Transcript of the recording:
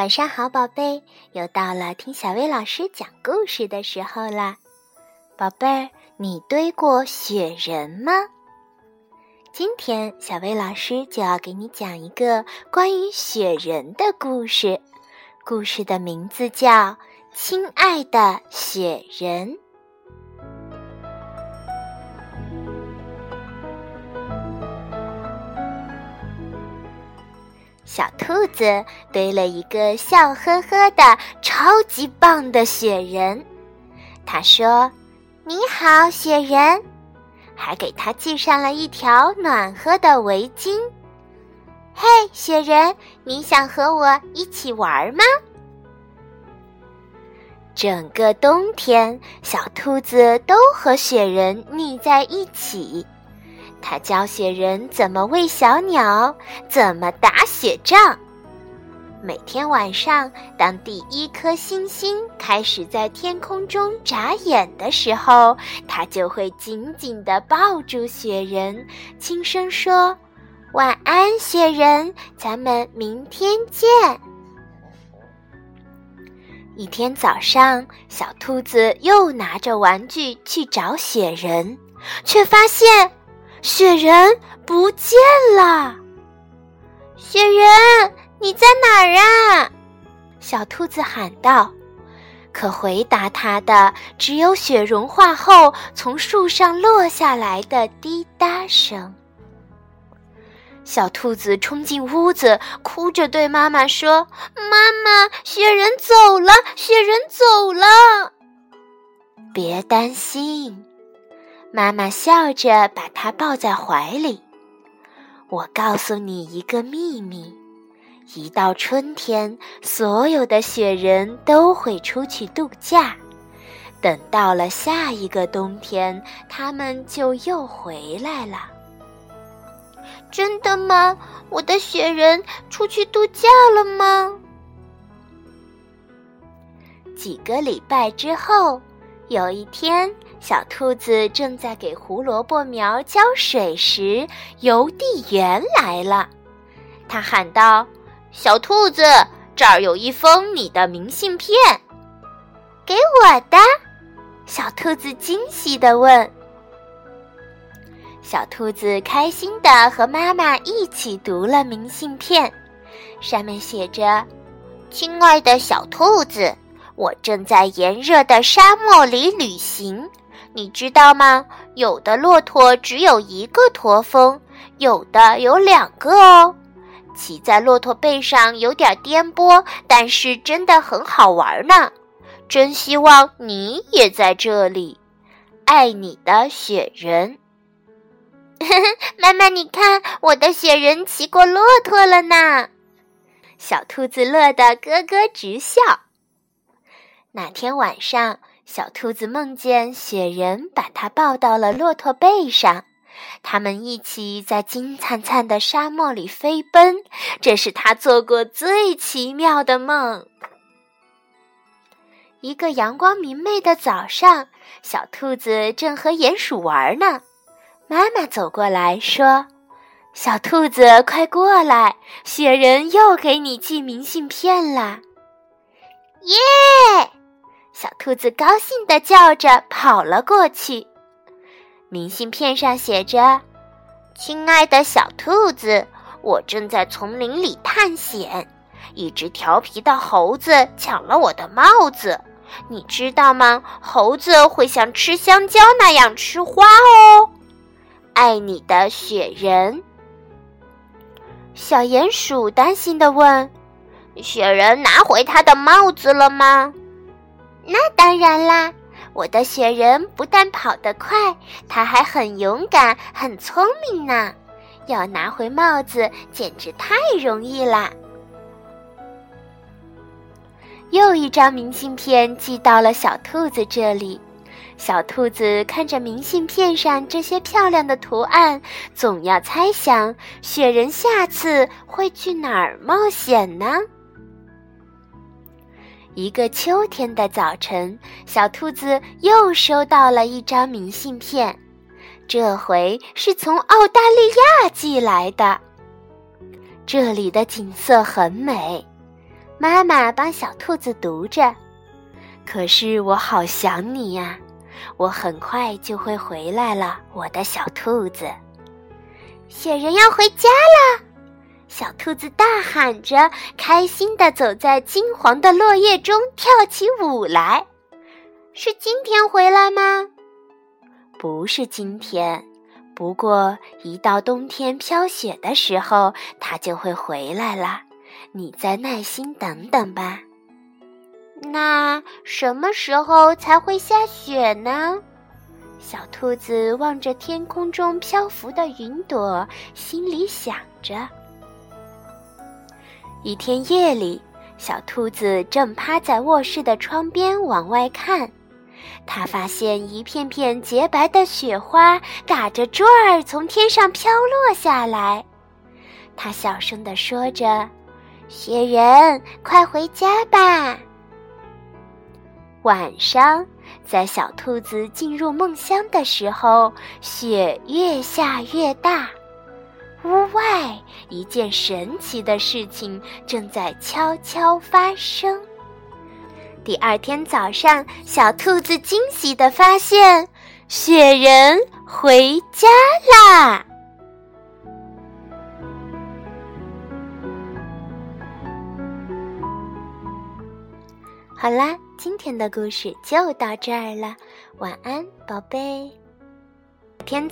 晚上好，宝贝，又到了听小薇老师讲故事的时候啦。宝贝儿，你堆过雪人吗？今天小薇老师就要给你讲一个关于雪人的故事，故事的名字叫《亲爱的雪人》。小兔子堆了一个笑呵呵的超级棒的雪人，他说：“你好，雪人！”还给他系上了一条暖和的围巾。嘿，雪人，你想和我一起玩吗？整个冬天，小兔子都和雪人腻在一起。他教雪人怎么喂小鸟，怎么打雪仗。每天晚上，当第一颗星星开始在天空中眨眼的时候，他就会紧紧地抱住雪人，轻声说：“晚安，雪人，咱们明天见。”一天早上，小兔子又拿着玩具去找雪人，却发现。雪人不见了，雪人，你在哪儿啊？小兔子喊道。可回答它的只有雪融化后从树上落下来的滴答声。小兔子冲进屋子，哭着对妈妈说：“妈妈，雪人走了，雪人走了。”别担心。妈妈笑着把它抱在怀里。我告诉你一个秘密：一到春天，所有的雪人都会出去度假。等到了下一个冬天，他们就又回来了。真的吗？我的雪人出去度假了吗？几个礼拜之后。有一天，小兔子正在给胡萝卜苗浇水时，邮递员来了。他喊道：“小兔子，这儿有一封你的明信片，给我的。”小兔子惊喜地问。小兔子开心地和妈妈一起读了明信片，上面写着：“亲爱的小兔子。”我正在炎热的沙漠里旅行，你知道吗？有的骆驼只有一个驼峰，有的有两个哦。骑在骆驼背上有点颠簸，但是真的很好玩呢。真希望你也在这里。爱你的雪人。妈妈，你看，我的雪人骑过骆驼了呢。小兔子乐得咯咯直笑。那天晚上，小兔子梦见雪人把它抱到了骆驼背上，他们一起在金灿灿的沙漠里飞奔。这是他做过最奇妙的梦。一个阳光明媚的早上，小兔子正和鼹鼠玩呢。妈妈走过来说：“小兔子，快过来，雪人又给你寄明信片了。”耶！小兔子高兴地叫着跑了过去。明信片上写着：“亲爱的小兔子，我正在丛林里探险，一只调皮的猴子抢了我的帽子。你知道吗？猴子会像吃香蕉那样吃花哦。”爱你的雪人。小鼹鼠担心地问：“雪人拿回他的帽子了吗？”那当然啦！我的雪人不但跑得快，他还很勇敢、很聪明呢。要拿回帽子，简直太容易啦！又一张明信片寄到了小兔子这里。小兔子看着明信片上这些漂亮的图案，总要猜想雪人下次会去哪儿冒险呢？一个秋天的早晨，小兔子又收到了一张明信片，这回是从澳大利亚寄来的。这里的景色很美，妈妈帮小兔子读着。可是我好想你呀，我很快就会回来了，我的小兔子。雪人要回家了，小兔子大喊着，开心地走在金黄的落叶中，跳起舞来。是今天回来吗？不是今天，不过一到冬天飘雪的时候，它就会回来了。你再耐心等等吧。那什么时候才会下雪呢？小兔子望着天空中漂浮的云朵，心里想着。一天夜里，小兔子正趴在卧室的窗边往外看，它发现一片片洁白的雪花打着转儿从天上飘落下来。它小声地说着：“雪人，快回家吧。”晚上，在小兔子进入梦乡的时候，雪越下越大。屋外一件神奇的事情正在悄悄发生。第二天早上，小兔子惊喜地发现，雪人回家啦！好啦。今天的故事就到这儿了，晚安，宝贝。天。